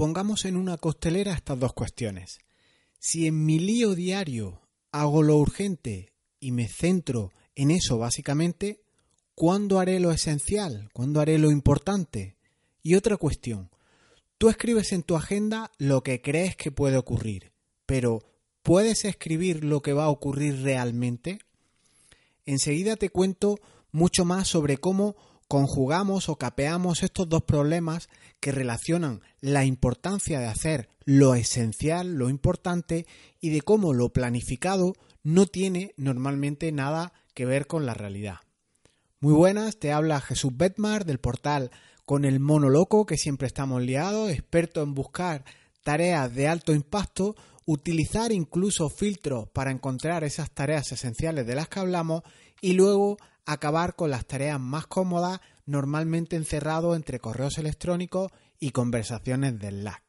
pongamos en una costelera estas dos cuestiones. Si en mi lío diario hago lo urgente y me centro en eso básicamente, ¿cuándo haré lo esencial? ¿Cuándo haré lo importante? Y otra cuestión, tú escribes en tu agenda lo que crees que puede ocurrir, pero ¿puedes escribir lo que va a ocurrir realmente? Enseguida te cuento mucho más sobre cómo conjugamos o capeamos estos dos problemas que relacionan la importancia de hacer lo esencial, lo importante, y de cómo lo planificado no tiene normalmente nada que ver con la realidad. Muy buenas, te habla Jesús Betmar del portal con el mono loco que siempre estamos liados, experto en buscar tareas de alto impacto, utilizar incluso filtros para encontrar esas tareas esenciales de las que hablamos y luego acabar con las tareas más cómodas, normalmente encerrado entre correos electrónicos y conversaciones del Slack.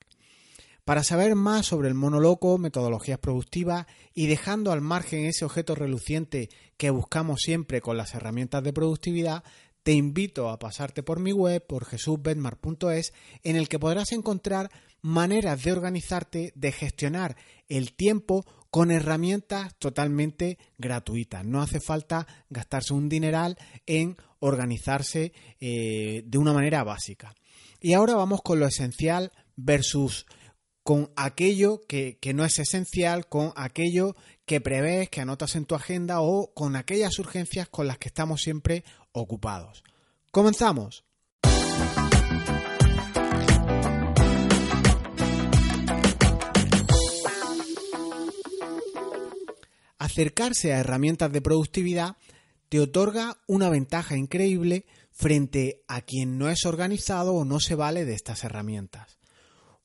Para saber más sobre el monoloco, metodologías productivas y dejando al margen ese objeto reluciente que buscamos siempre con las herramientas de productividad, te invito a pasarte por mi web, por jesusbenmar.es, en el que podrás encontrar maneras de organizarte, de gestionar el tiempo con herramientas totalmente gratuitas. No hace falta gastarse un dineral en organizarse eh, de una manera básica. Y ahora vamos con lo esencial versus con aquello que, que, no es esencial, con aquello que prevés, que anotas en tu agenda o con aquellas urgencias con las que estamos siempre ocupados. Comenzamos. Acercarse a herramientas de productividad te otorga una ventaja increíble frente a quien no es organizado o no se vale de estas herramientas.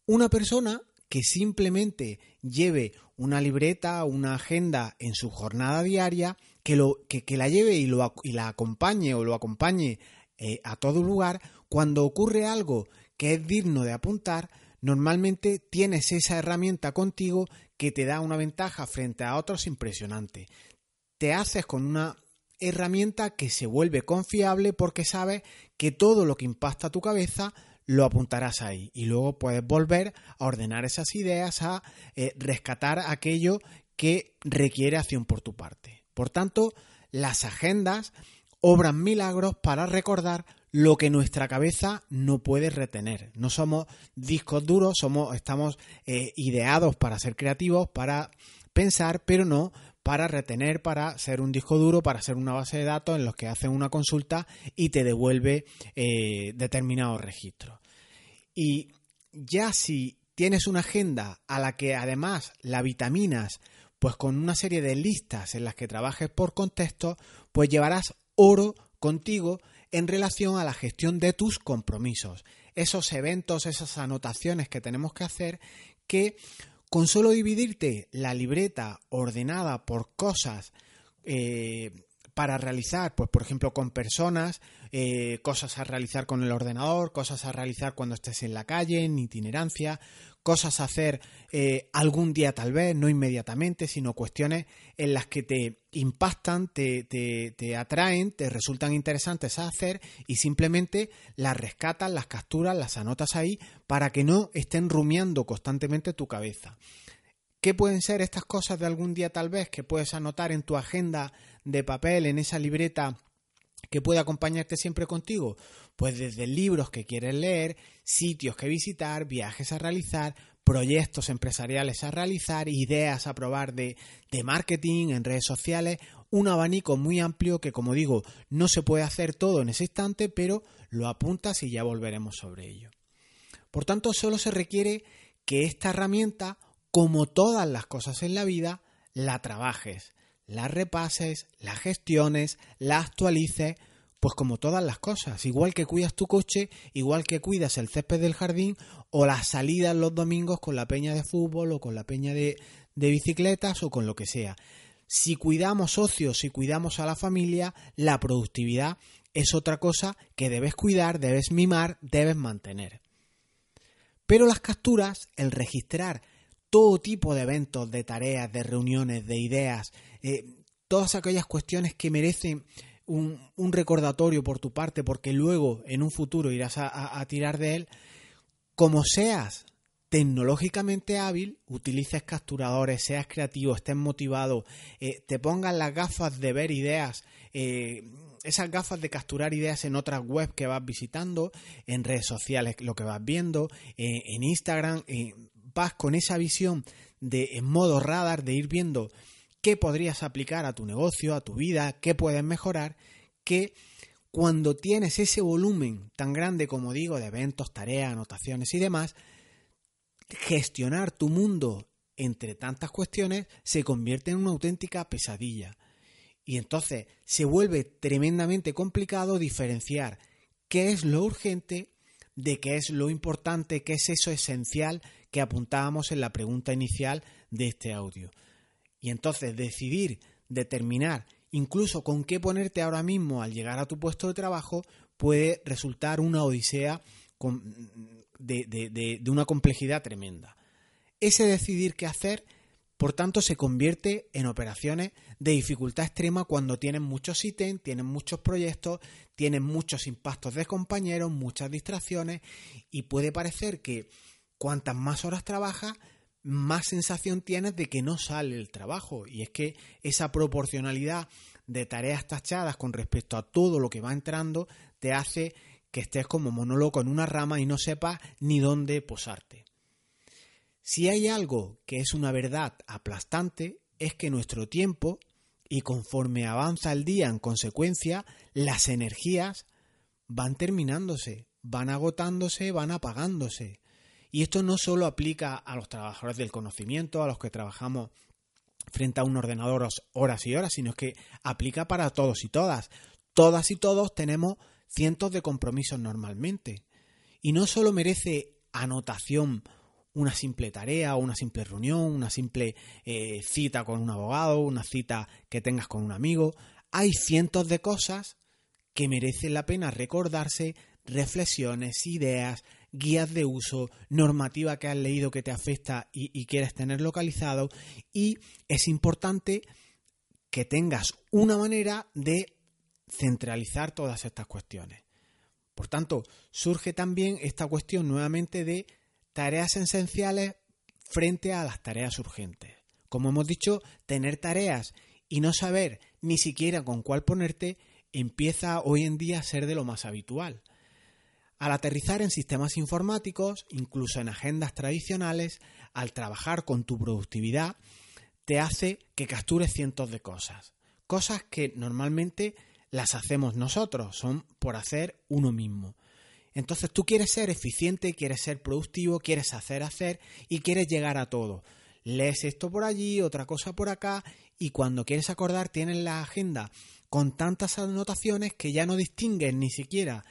Una persona que simplemente lleve una libreta o una agenda en su jornada diaria, que, lo, que, la lleve y, lo, y, la acompañe o lo acompañe eh, a todo lugar, cuando ocurre algo que es digno de apuntar, normalmente tienes esa herramienta contigo que te da una ventaja frente a otros impresionante. Te haces con una herramienta que se vuelve confiable porque sabes que todo lo que impacta tu cabeza lo apuntarás ahí y luego puedes volver a ordenar esas ideas, a eh, rescatar aquello que requiere acción por tu parte. Por tanto, las agendas obran milagros para recordar lo que nuestra cabeza no puede retener. No somos discos duros, somos, estamos eh, ideados para ser creativos, para pensar, pero no para retener, para ser un disco duro, para ser una base de datos en los que hacen una consulta y te devuelve eh, determinados registros. Y ya si tienes una agenda a la que además la vitaminas, pues con una serie de listas en las que trabajes por contexto, pues llevarás oro contigo en relación a la gestión de tus compromisos. Esos eventos, esas anotaciones que tenemos que hacer que con solo dividirte la libreta ordenada por cosas eh, para realizar, pues por ejemplo con personas, eh, cosas a realizar con el ordenador, cosas a realizar cuando estés en la calle, en itinerancia, cosas a hacer eh, algún día tal vez, no inmediatamente, sino cuestiones en las que te impactan, te, te, atraen, te resultan interesantes a hacer y simplemente las rescatas, las capturas, las anotas ahí para que no estén rumiando constantemente tu cabeza. ¿Qué pueden ser estas cosas de algún día tal vez que puedes anotar en tu agenda de papel, en esa libreta que puede acompañarte siempre contigo? Pues desde libros que quieres leer, sitios que visitar, viajes a realizar, proyectos empresariales a realizar, ideas a probar de, de marketing en redes sociales, un abanico muy amplio que, como digo, no se puede hacer todo en ese instante, pero lo apuntas y ya volveremos sobre ello. Por tanto, solo se requiere que esta herramienta, como todas las cosas en la vida, la trabajes, la repases, la gestiones, la actualices, pues como todas las cosas, igual que cuidas tu coche, igual que cuidas el césped del jardín o las salidas los domingos con la peña de fútbol o con la peña de, de bicicletas o con lo que sea. Si cuidamos socios, si cuidamos a la familia, la productividad es otra cosa que debes cuidar, debes mimar, debes mantener. Pero las capturas, el registrar todo tipo de eventos, de tareas, de reuniones, de ideas, eh, todas aquellas cuestiones que merecen un, recordatorio por tu parte, porque luego en un futuro irás a, tirar de él, como seas tecnológicamente hábil, utilices capturadores, seas creativo, estés motivado, eh, te pongas las gafas de ver ideas, eh, esas gafas de capturar ideas en otras webs que vas visitando, en redes sociales lo que vas viendo, en Instagram, vas con esa visión de en modo radar de ir viendo qué podrías aplicar a tu negocio, a tu vida, qué puedes mejorar, que cuando tienes ese volumen tan grande como digo de eventos, tareas, anotaciones y demás, gestionar tu mundo entre tantas cuestiones se convierte en una auténtica pesadilla. Y entonces se vuelve tremendamente complicado diferenciar qué es lo urgente de qué es lo importante, qué es eso esencial que apuntábamos en la pregunta inicial de este audio. Y entonces decidir, determinar incluso con qué ponerte ahora mismo al llegar a tu puesto de trabajo puede resultar una odisea de, una complejidad tremenda. Ese decidir qué hacer, por tanto, se convierte en operaciones de dificultad extrema cuando tienen muchos ítems, tienen muchos proyectos, tienen muchos impactos de compañeros, muchas distracciones y puede parecer que cuantas más horas trabajas, más sensación tienes de que no sale el trabajo. Y es que esa proporcionalidad de tareas tachadas con respecto a todo lo que va entrando te hace que estés como monólogo en una rama y no sepas ni dónde posarte. Si hay algo que es una verdad aplastante, es que nuestro tiempo, y conforme avanza el día en consecuencia, las energías van terminándose, van agotándose, van apagándose. Y esto no solo aplica a los trabajadores del conocimiento, a los que trabajamos frente a un ordenador horas y horas, sino que aplica para todos y todas. Todas y todos tenemos cientos de compromisos normalmente. Y no solo merece anotación una simple tarea, una simple reunión, una simple eh, cita con un abogado, una cita que tengas con un amigo. Hay cientos de cosas que merecen la pena recordarse, reflexiones, ideas, guías de uso, normativa que has leído que te afecta y, quieres tener localizado. Y es importante que tengas una manera de centralizar todas estas cuestiones. Por tanto, surge también esta cuestión nuevamente de tareas esenciales frente a las tareas urgentes. Como hemos dicho, tener tareas y no saber ni siquiera con cuál ponerte empieza hoy en día a ser de lo más habitual. Al aterrizar en sistemas informáticos, incluso en agendas tradicionales, al trabajar con tu productividad, te hace que captures cientos de cosas. Cosas que normalmente las hacemos nosotros, son por hacer uno mismo. Entonces tú quieres ser eficiente, quieres ser productivo, quieres hacer, hacer y quieres llegar a todo. Lees esto por allí, otra cosa por acá y cuando quieres acordar tienes la agenda con tantas anotaciones que ya no distingues ni siquiera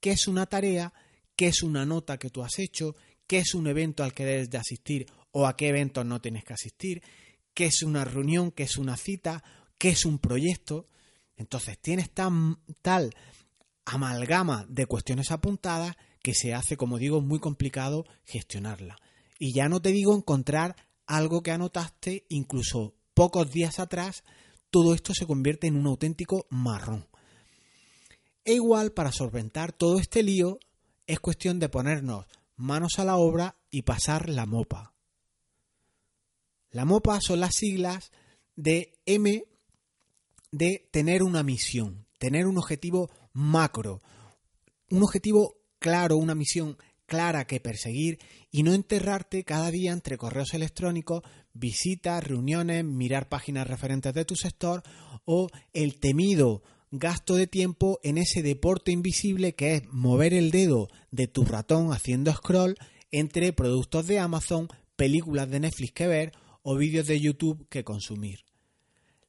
qué es una tarea, qué es una nota que tú has hecho, qué es un evento al que debes de asistir o a qué eventos no tienes que asistir, qué es una reunión, qué es una cita, qué es un proyecto. Entonces tienes tan, tal amalgama de cuestiones apuntadas que se hace, como digo, muy complicado gestionarla. Y ya no te digo encontrar algo que anotaste incluso pocos días atrás, todo esto se convierte en un auténtico marrón. E igual, para solventar todo este lío, es cuestión de ponernos manos a la obra y pasar la mopa. La mopa son las siglas de M de tener una misión, tener un objetivo macro, un objetivo claro, una misión clara que perseguir y no enterrarte cada día entre correos electrónicos, visitas, reuniones, mirar páginas referentes de tu sector o el temido gasto de tiempo en ese deporte invisible que es mover el dedo de tu ratón haciendo scroll entre productos de Amazon, películas de Netflix que ver o vídeos de YouTube que consumir.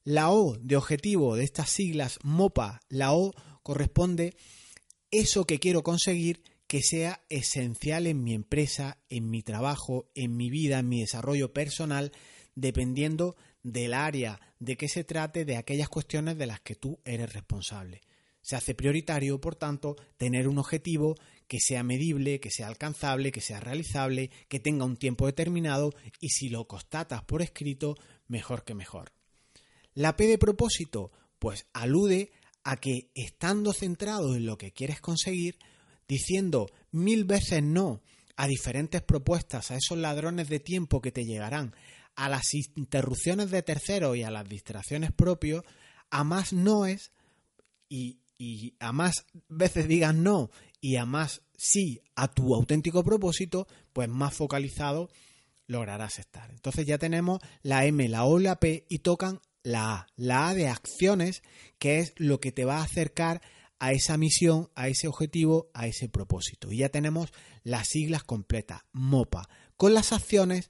La O de objetivo de estas siglas MOPA, la O corresponde eso que quiero conseguir que sea esencial en mi empresa, en mi trabajo, en mi vida, en mi desarrollo personal, dependiendo del área de que se trate, de aquellas cuestiones de las que tú eres responsable. Se hace prioritario, por tanto, tener un objetivo que sea medible, que sea alcanzable, que sea realizable, que tenga un tiempo determinado y si lo constatas por escrito, mejor que mejor. La P de propósito, pues alude a que estando centrado en lo que quieres conseguir, diciendo mil veces no a diferentes propuestas, a esos ladrones de tiempo que te llegarán, a las interrupciones de terceros y a las distracciones propios, a más noes y, y a más veces digas no y a más sí a tu auténtico propósito, pues más focalizado lograrás estar. Entonces ya tenemos la M, la O, la P y tocan la A. La A de acciones, que es lo que te va a acercar a esa misión, a ese objetivo, a ese propósito. Y ya tenemos las siglas completas, MOPA. Con las acciones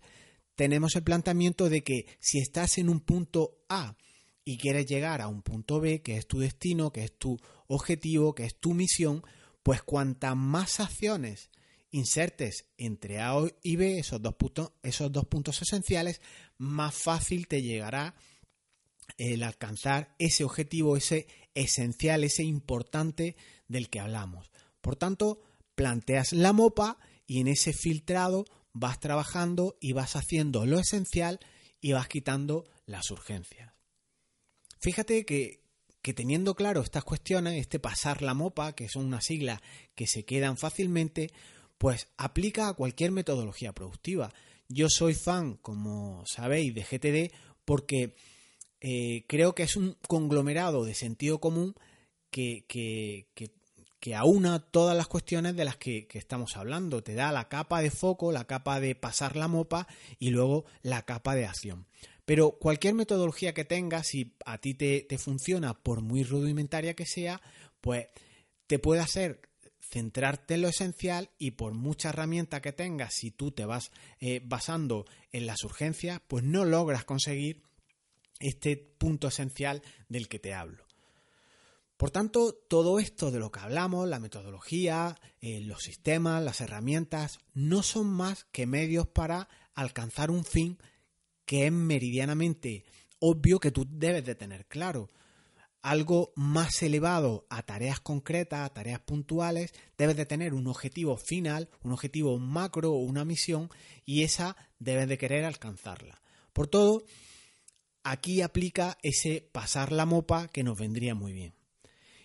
tenemos el planteamiento de que si estás en un punto A y quieres llegar a un punto B, que es tu destino, que es tu objetivo, que es tu misión, pues cuantas más acciones insertes entre A y B, esos dos puntos, esos dos puntos esenciales, más fácil te llegará el alcanzar ese objetivo, ese esencial, ese importante del que hablamos. Por tanto, planteas la mopa y en ese filtrado vas trabajando y vas haciendo lo esencial y vas quitando las urgencias. Fíjate que, que teniendo claro estas cuestiones, este pasar la mopa, que son una sigla que se quedan fácilmente, pues aplica a cualquier metodología productiva. Yo soy fan, como sabéis, de GTD porque eh, creo que es un conglomerado de sentido común que, que, que, aúna todas las cuestiones de las que, estamos hablando. Te da la capa de foco, la capa de pasar la mopa y luego la capa de acción. Pero cualquier metodología que tengas, si a ti te, funciona, por muy rudimentaria que sea, pues te puede hacer centrarte en lo esencial y por mucha herramienta que tengas, si tú te vas eh, basando en las urgencias, pues no logras conseguir este punto esencial del que te hablo. Por tanto, todo esto de lo que hablamos, la metodología, eh, los sistemas, las herramientas, no son más que medios para alcanzar un fin que es meridianamente obvio que tú debes de tener claro. Algo más elevado a tareas concretas, a tareas puntuales, debes de tener un objetivo final, un objetivo macro o una misión y esa debes de querer alcanzarla. Por todo, aquí aplica ese pasar la mopa que nos vendría muy bien.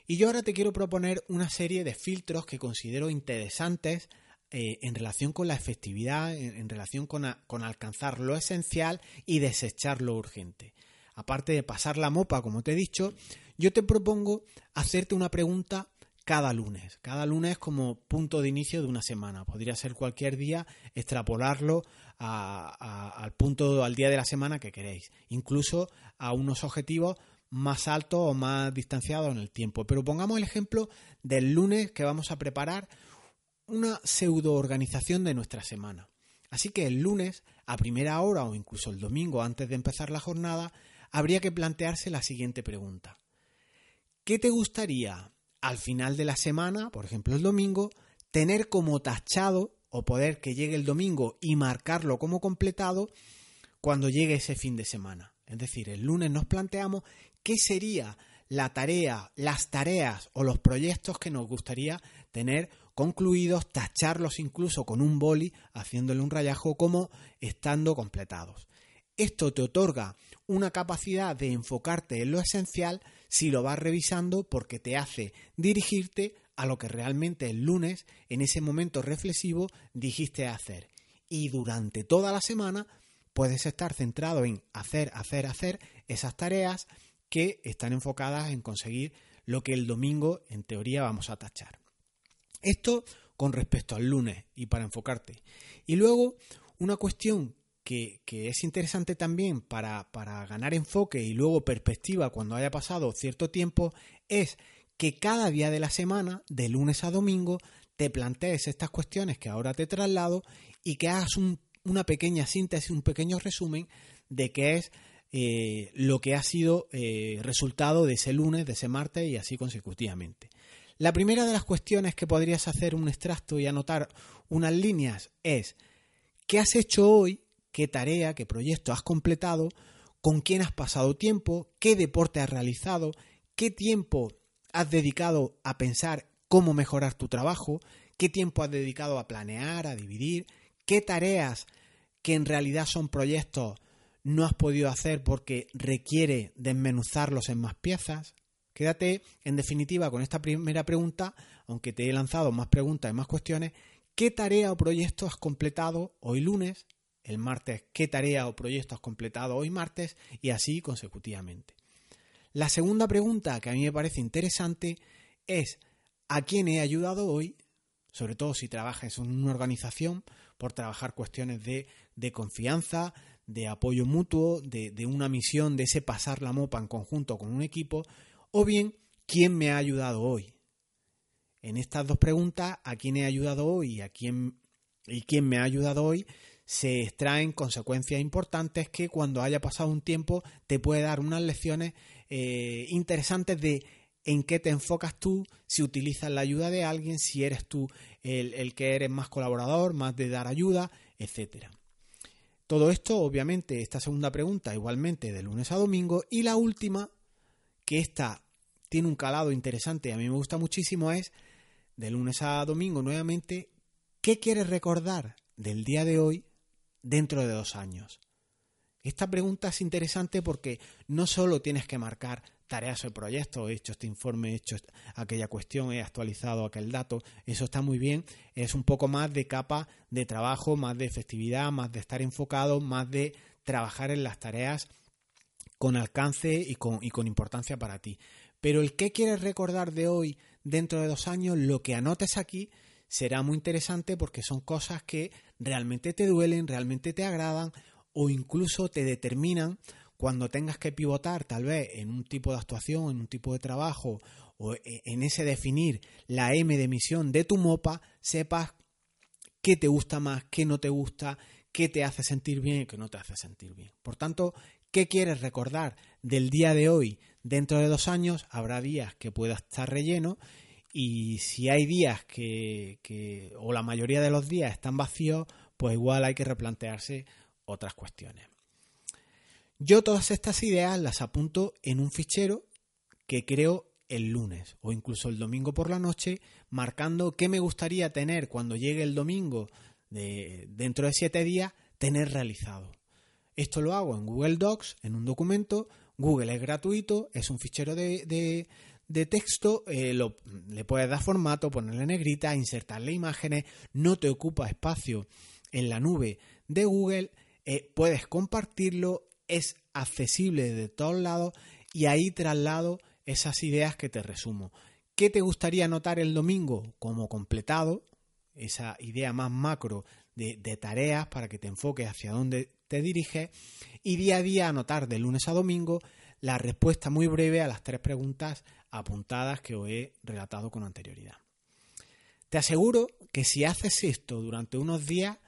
Y yo ahora te quiero proponer una serie de filtros que considero interesantes eh, en relación con la efectividad, en, relación con, con, alcanzar lo esencial y desechar lo urgente. Aparte de pasar la mopa, como te he dicho, yo te propongo hacerte una pregunta cada lunes. Cada lunes como punto de inicio de una semana. Podría ser cualquier día, extrapolarlo al punto, al día de la semana que queréis. Incluso a unos objetivos más altos o más distanciados en el tiempo. Pero pongamos el ejemplo del lunes que vamos a preparar una pseudo organización de nuestra semana. Así que el lunes, a primera hora o incluso el domingo antes de empezar la jornada, habría que plantearse la siguiente pregunta. ¿Qué te gustaría al final de la semana, por ejemplo el domingo, tener como tachado o poder que llegue el domingo y marcarlo como completado cuando llegue ese fin de semana. Es decir, el lunes nos planteamos qué sería la tarea, las tareas o los proyectos que nos gustaría tener concluidos, tacharlos incluso con un boli, haciéndole un rayajo como estando completados. Esto te otorga una capacidad de enfocarte en lo esencial si lo vas revisando porque te hace dirigirte a lo que realmente el lunes, en ese momento reflexivo, dijiste hacer. Y durante toda la semana puedes estar centrado en hacer, hacer, hacer esas tareas que están enfocadas en conseguir lo que el domingo en teoría vamos a tachar. Esto con respecto al lunes y para enfocarte. Y luego una cuestión que, es interesante también para, para ganar enfoque y luego perspectiva cuando haya pasado cierto tiempo es que cada día de la semana, de lunes a domingo, te plantees estas cuestiones que ahora te traslado y que hagas una pequeña síntesis, un pequeño resumen de qué es eh, lo que ha sido eh, resultado de ese lunes, de ese martes y así consecutivamente. La primera de las cuestiones que podrías hacer un extracto y anotar unas líneas es ¿qué has hecho hoy qué tarea, qué proyecto has completado, con quién has pasado tiempo, qué deporte has realizado, qué tiempo has dedicado a pensar cómo mejorar tu trabajo, qué tiempo has dedicado a planear, a dividir, qué tareas que en realidad son proyectos no has podido hacer porque requiere desmenuzarlos en más piezas. Quédate, en definitiva, con esta primera pregunta, aunque te he lanzado más preguntas y más cuestiones, ¿qué tarea o proyecto has completado hoy lunes? El martes, ¿qué tarea o proyecto has completado hoy martes? Y así consecutivamente. La segunda pregunta que a mí me parece interesante es ¿a quién he ayudado hoy? Sobre todo si trabajas en una organización, por trabajar cuestiones de, de confianza, de apoyo mutuo, de, de, una misión, de ese pasar la mopa en conjunto con un equipo, o bien, ¿quién me ha ayudado hoy? En estas dos preguntas, ¿a quién he ayudado hoy y a quién, y quién me ha ayudado hoy? se extraen consecuencias importantes que cuando haya pasado un tiempo te puede dar unas lecciones eh, interesantes de en qué te enfocas tú, si utilizas la ayuda de alguien, si eres tú el, el que eres más colaborador, más de dar ayuda, etcétera. Todo esto, obviamente, esta segunda pregunta, igualmente de lunes a domingo. Y la última, que esta tiene un calado interesante y a mí me gusta muchísimo, es de lunes a domingo nuevamente, ¿qué quieres recordar del día de hoy dentro de dos años? Esta pregunta es interesante porque no solo tienes que marcar tareas o proyectos, he hecho este informe, he hecho aquella cuestión, he actualizado aquel dato, eso está muy bien, es un poco más de capa de trabajo, más de efectividad, más de estar enfocado, más de trabajar en las tareas con alcance y con, y con importancia para ti. Pero el que quieres recordar de hoy, dentro de dos años, lo que anotes aquí, será muy interesante porque son cosas que realmente te duelen, realmente te agradan o incluso te determinan cuando tengas que pivotar tal vez en un tipo de actuación, en un tipo de trabajo o e, en ese definir la M de misión de tu MOPA, sepas qué te gusta más, qué no te gusta, qué te hace sentir bien y qué no te hace sentir bien. Por tanto, ¿qué quieres recordar del día de hoy dentro de dos años? Habrá días que pueda estar relleno y si hay días que, que o la mayoría de los días están vacíos, pues igual hay que replantearse otras cuestiones. Yo todas estas ideas las apunto en un fichero que creo el lunes o incluso el domingo por la noche, marcando qué me gustaría tener cuando llegue el domingo de, dentro de siete días, tener realizado. Esto lo hago en Google Docs, en un documento. Google es gratuito, es un fichero de, de, texto, eh, lo, le puedes dar formato, ponerle negrita, insertarle imágenes, no te ocupa espacio en la nube de Google eh, puedes compartirlo, es accesible de todos lados y ahí traslado esas ideas que te resumo. ¿Qué te gustaría anotar el domingo como completado? Esa idea más macro de, tareas para que te enfoques hacia dónde te diriges y día a día anotar de lunes a domingo la respuesta muy breve a las tres preguntas apuntadas que os he relatado con anterioridad. Te aseguro que si haces esto durante unos días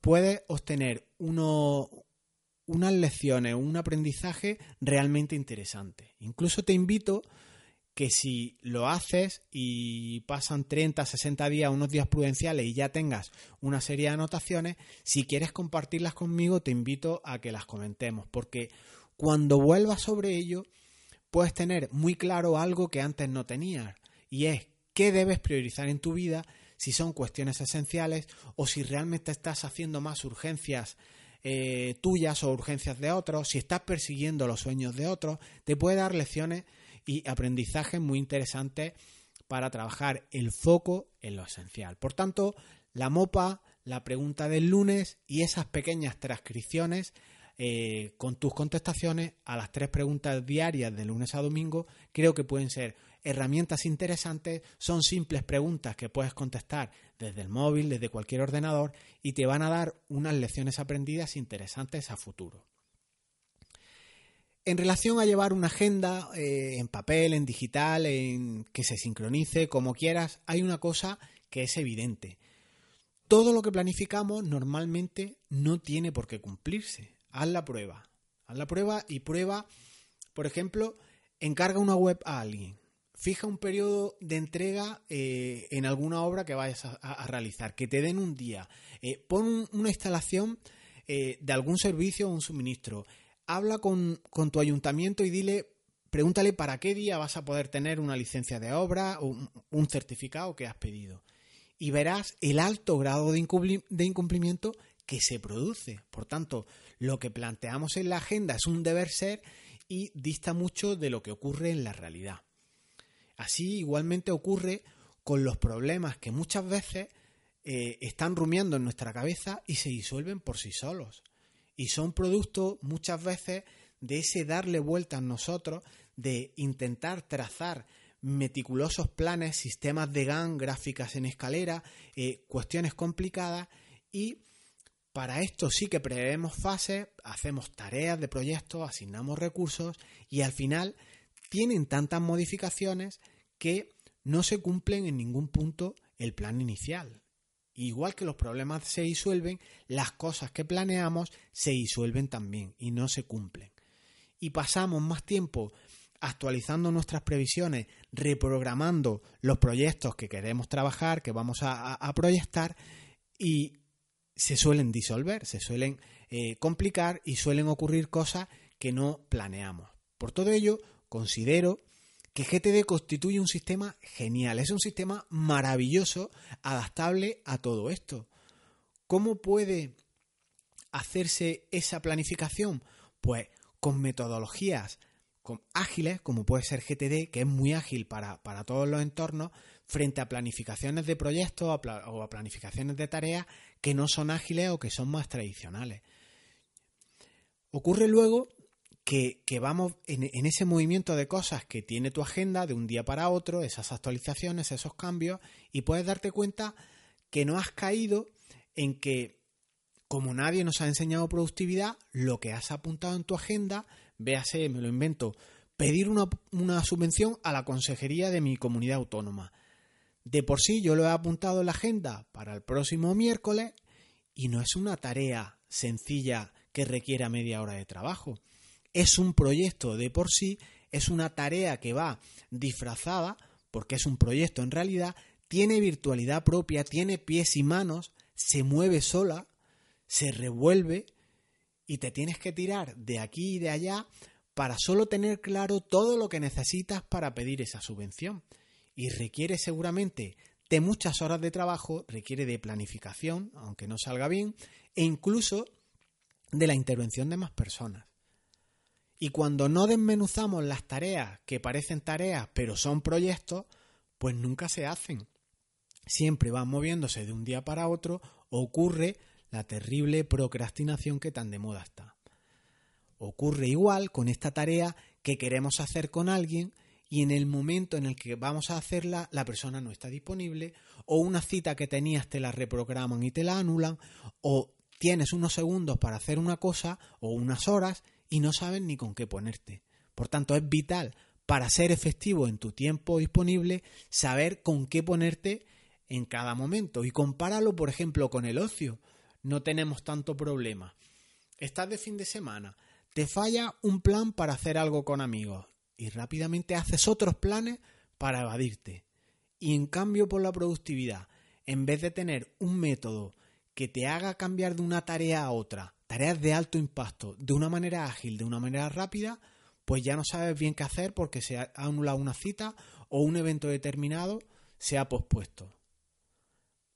puedes obtener unas lecciones, un aprendizaje realmente interesante. Incluso te invito que si lo haces y pasan 30, 60 días, unos días prudenciales y ya tengas una serie de anotaciones, si quieres compartirlas conmigo, te invito a que las comentemos, porque cuando vuelvas sobre ello, puedes tener muy claro algo que antes no tenías, y es qué debes priorizar en tu vida si son cuestiones esenciales o si realmente estás haciendo más urgencias eh, tuyas o urgencias de otros, si estás persiguiendo los sueños de otros, te puede dar lecciones y aprendizajes muy interesantes para trabajar el foco en lo esencial. Por tanto, la MOPA, la pregunta del lunes y esas pequeñas transcripciones eh, con tus contestaciones a las tres preguntas diarias de lunes a domingo creo que pueden ser herramientas interesantes, son simples preguntas que puedes contestar desde el móvil, desde cualquier ordenador y te van a dar unas lecciones aprendidas interesantes a futuro. En relación a llevar una agenda eh, en papel, en digital, en que se sincronice, como quieras, hay una cosa que es evidente. Todo lo que planificamos normalmente no tiene por qué cumplirse. Haz la prueba. Haz la prueba y prueba, por ejemplo, encarga una web a alguien fija un periodo de entrega eh, en alguna obra que vayas a, realizar, que te den un día, eh, pon una instalación eh, de algún servicio o un suministro, habla con, tu ayuntamiento y dile, pregúntale para qué día vas a poder tener una licencia de obra o un, certificado que has pedido. Y verás el alto grado de incumplimiento que se produce. Por tanto, lo que planteamos en la agenda es un deber ser y dista mucho de lo que ocurre en la realidad. Así igualmente ocurre con los problemas que muchas veces eh, están rumiando en nuestra cabeza y se disuelven por sí solos. Y son producto muchas veces de ese darle vuelta a nosotros, de intentar trazar meticulosos planes, sistemas de GAN, gráficas en escalera, eh, cuestiones complicadas y para esto sí que prevemos fases, hacemos tareas de proyectos, asignamos recursos y al final tienen tantas modificaciones que no se cumplen en ningún punto el plan inicial. Igual que los problemas se disuelven, las cosas que planeamos se disuelven también y no se cumplen. Y pasamos más tiempo actualizando nuestras previsiones, reprogramando los proyectos que queremos trabajar, que vamos a, proyectar y se suelen disolver, se suelen eh, complicar y suelen ocurrir cosas que no planeamos. Por todo ello, considero que GTD constituye un sistema genial, es un sistema maravilloso, adaptable a todo esto. ¿Cómo puede hacerse esa planificación? Pues con metodologías ágiles, como puede ser GTD, que es muy ágil para, todos los entornos, frente a planificaciones de proyectos o a planificaciones de tareas que no son ágiles o que son más tradicionales. Ocurre luego que, vamos en, ese movimiento de cosas que tiene tu agenda de un día para otro, esas actualizaciones, esos cambios, y puedes darte cuenta que no has caído en que, como nadie nos ha enseñado productividad, lo que has apuntado en tu agenda véase, me lo invento, pedir una, subvención a la consejería de mi comunidad autónoma. De por sí yo lo he apuntado en la agenda para el próximo miércoles y no es una tarea sencilla que requiera media hora de trabajo. Es un proyecto de por sí, es una tarea que va disfrazada, porque es un proyecto en realidad, tiene virtualidad propia, tiene pies y manos, se mueve sola, se revuelve y te tienes que tirar de aquí y de allá para solo tener claro todo lo que necesitas para pedir esa subvención. Y requiere seguramente de muchas horas de trabajo, requiere de planificación, aunque no salga bien, e incluso de la intervención de más personas. Y cuando no desmenuzamos las tareas que parecen tareas pero son proyectos, pues nunca se hacen. Siempre van moviéndose de un día para otro, ocurre la terrible procrastinación que tan de moda está. Ocurre igual con esta tarea que queremos hacer con alguien y en el momento en el que vamos a hacerla la persona no está disponible o una cita que tenías te la reprograman y te la anulan o tienes unos segundos para hacer una cosa o unas horas y no sabes ni con qué ponerte. Por tanto, es vital para ser efectivo en tu tiempo disponible saber con qué ponerte en cada momento y compáralo, por ejemplo, con el ocio no tenemos tanto problema. Estás de fin de semana, te falla un plan para hacer algo con amigos y rápidamente haces otros planes para evadirte. Y en cambio por la productividad, en vez de tener un método que te haga cambiar de una tarea a otra, tareas de alto impacto, de una manera ágil, de una manera rápida, pues ya no sabes bien qué hacer porque se ha anulado una cita o un evento determinado se ha pospuesto.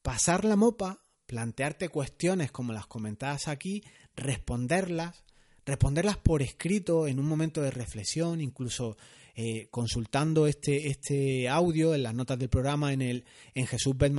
Pasar la mopa plantearte cuestiones como las comentadas aquí, responderlas, responderlas por escrito en un momento de reflexión, incluso eh, consultando este, este audio en las notas del programa en el en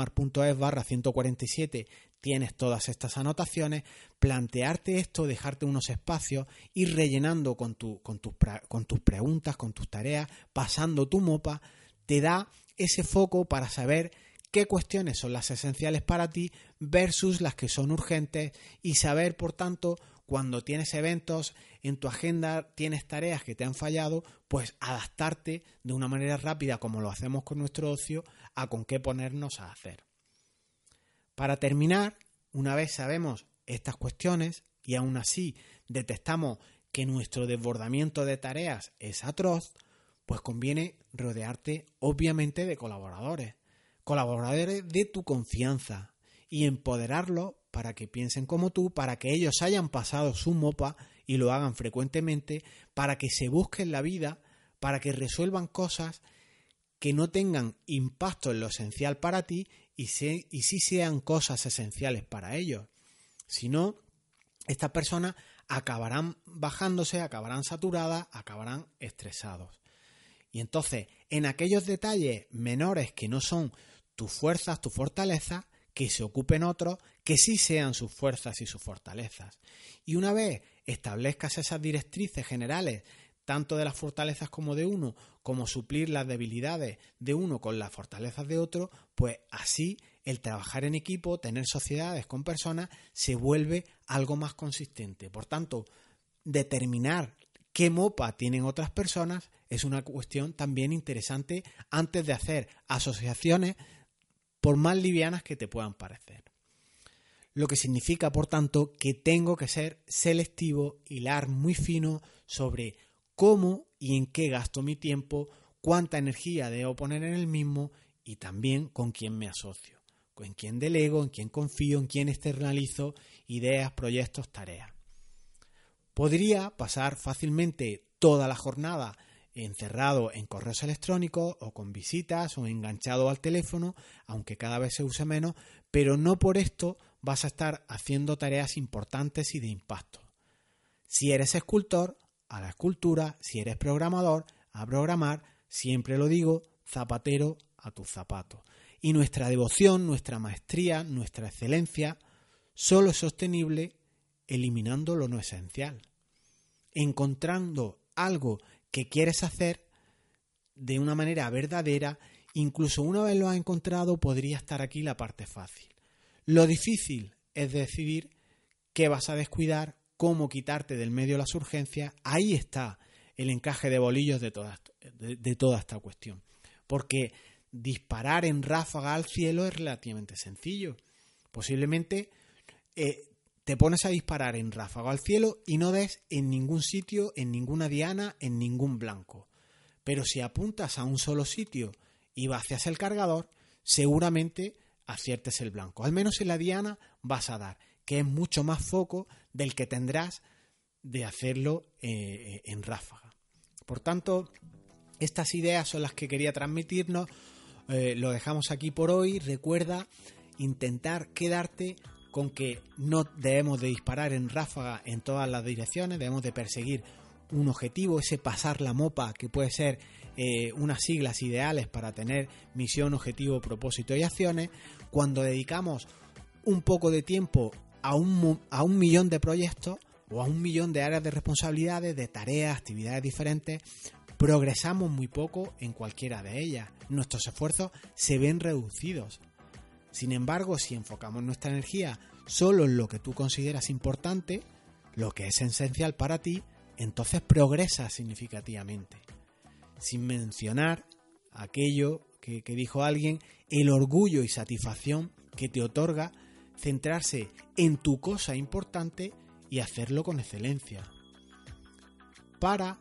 barra 147 tienes todas estas anotaciones, plantearte esto, dejarte unos espacios, ir rellenando con, tu, con, con tus preguntas, con tus tareas, pasando tu mopa, te da ese foco para saber qué cuestiones son las esenciales para ti versus las que son urgentes y saber, por tanto, cuando tienes eventos en tu agenda, tienes tareas que te han fallado, pues adaptarte de una manera rápida, como lo hacemos con nuestro ocio, a con qué ponernos a hacer. Para terminar, una vez sabemos estas cuestiones y aún así detectamos que nuestro desbordamiento de tareas es atroz, pues conviene rodearte obviamente de colaboradores. Colaboradores de tu confianza y empoderarlos para que piensen como tú, para que ellos hayan pasado su mopa y lo hagan frecuentemente, para que se busquen la vida, para que resuelvan cosas que no tengan impacto en lo esencial para ti y, y sí sean cosas esenciales para ellos. Si no, estas personas acabarán bajándose, acabarán saturadas, acabarán estresados. Y entonces, en aquellos detalles menores que no son tus fuerzas, tu fortaleza, que se ocupen otros, que sí sean sus fuerzas y sus fortalezas. Y una vez establezcas esas directrices generales, tanto de las fortalezas como de uno, como suplir las debilidades de uno con las fortalezas de otro, pues así el trabajar en equipo, tener sociedades con personas, se vuelve algo más consistente. Por tanto, determinar qué mopa tienen otras personas es una cuestión también interesante antes de hacer asociaciones por más livianas que te puedan parecer. Lo que significa, por tanto, que tengo que ser selectivo, hilar muy fino sobre cómo y en qué gasto mi tiempo, cuánta energía debo poner en el mismo y también con quién me asocio, con quién delego, en quién confío, en quién externalizo ideas, proyectos, tareas. Podría pasar fácilmente toda la jornada encerrado en correos electrónicos o con visitas o enganchado al teléfono, aunque cada vez se use menos, pero no por esto vas a estar haciendo tareas importantes y de impacto. Si eres escultor, a la escultura, si eres programador, a programar, siempre lo digo, zapatero a tus zapatos. Y nuestra devoción, nuestra maestría, nuestra excelencia, solo es sostenible eliminando lo no esencial, encontrando algo que quieres hacer de una manera verdadera, incluso una vez lo has encontrado podría estar aquí la parte fácil. Lo difícil es decidir qué vas a descuidar, cómo quitarte del medio las urgencias, ahí está el encaje de bolillos de toda, de, toda esta cuestión. Porque disparar en ráfaga al cielo es relativamente sencillo. Posiblemente eh, te pones a disparar en ráfaga al cielo y no des en ningún sitio, en ninguna diana, en ningún blanco. Pero si apuntas a un solo sitio y vacias el cargador, seguramente aciertes el blanco. Al menos en la diana vas a dar que es mucho más foco del que tendrás de hacerlo eh, en ráfaga. Por tanto, estas ideas son las que quería transmitirnos. Eh, lo dejamos aquí por hoy. Recuerda intentar quedarte con que no debemos de disparar en ráfaga en todas las direcciones, debemos de perseguir un objetivo, ese pasar la mopa que puede ser eh, unas siglas ideales para tener misión, objetivo, propósito y acciones. Cuando dedicamos un poco de tiempo a un, a un millón de proyectos o a un millón de áreas de responsabilidades, de tareas, actividades diferentes, progresamos muy poco en cualquiera de ellas. Nuestros esfuerzos se ven reducidos. Sin embargo, si enfocamos nuestra energía solo en lo que tú consideras importante, lo que es esencial para ti, entonces progresas significativamente. Sin mencionar aquello que, que dijo alguien, el orgullo y satisfacción que te otorga centrarse en tu cosa importante y hacerlo con excelencia. Para,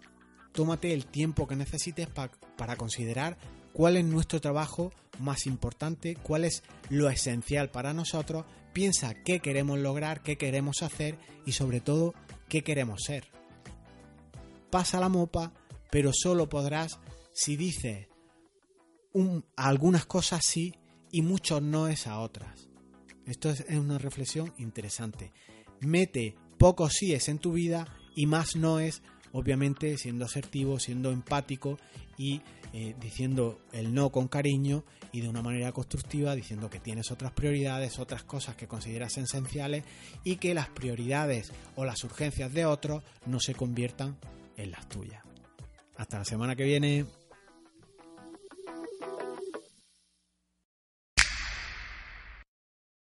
tómate el tiempo que necesites para considerar cuál es nuestro trabajo más importante, cuál es lo esencial para nosotros, piensa qué queremos lograr, qué queremos hacer y sobre todo qué queremos ser. Pasa la mopa, pero solo podrás si dices algunas cosas sí y muchos no es a otras. Esto es una reflexión interesante. Mete pocos síes en tu vida y más noes, obviamente siendo asertivo, siendo empático y eh, diciendo el no con cariño y de una manera constructiva, diciendo que tienes otras prioridades, otras cosas que consideras esenciales y que las prioridades o las urgencias de otros no se conviertan en las tuyas. Hasta la semana que viene.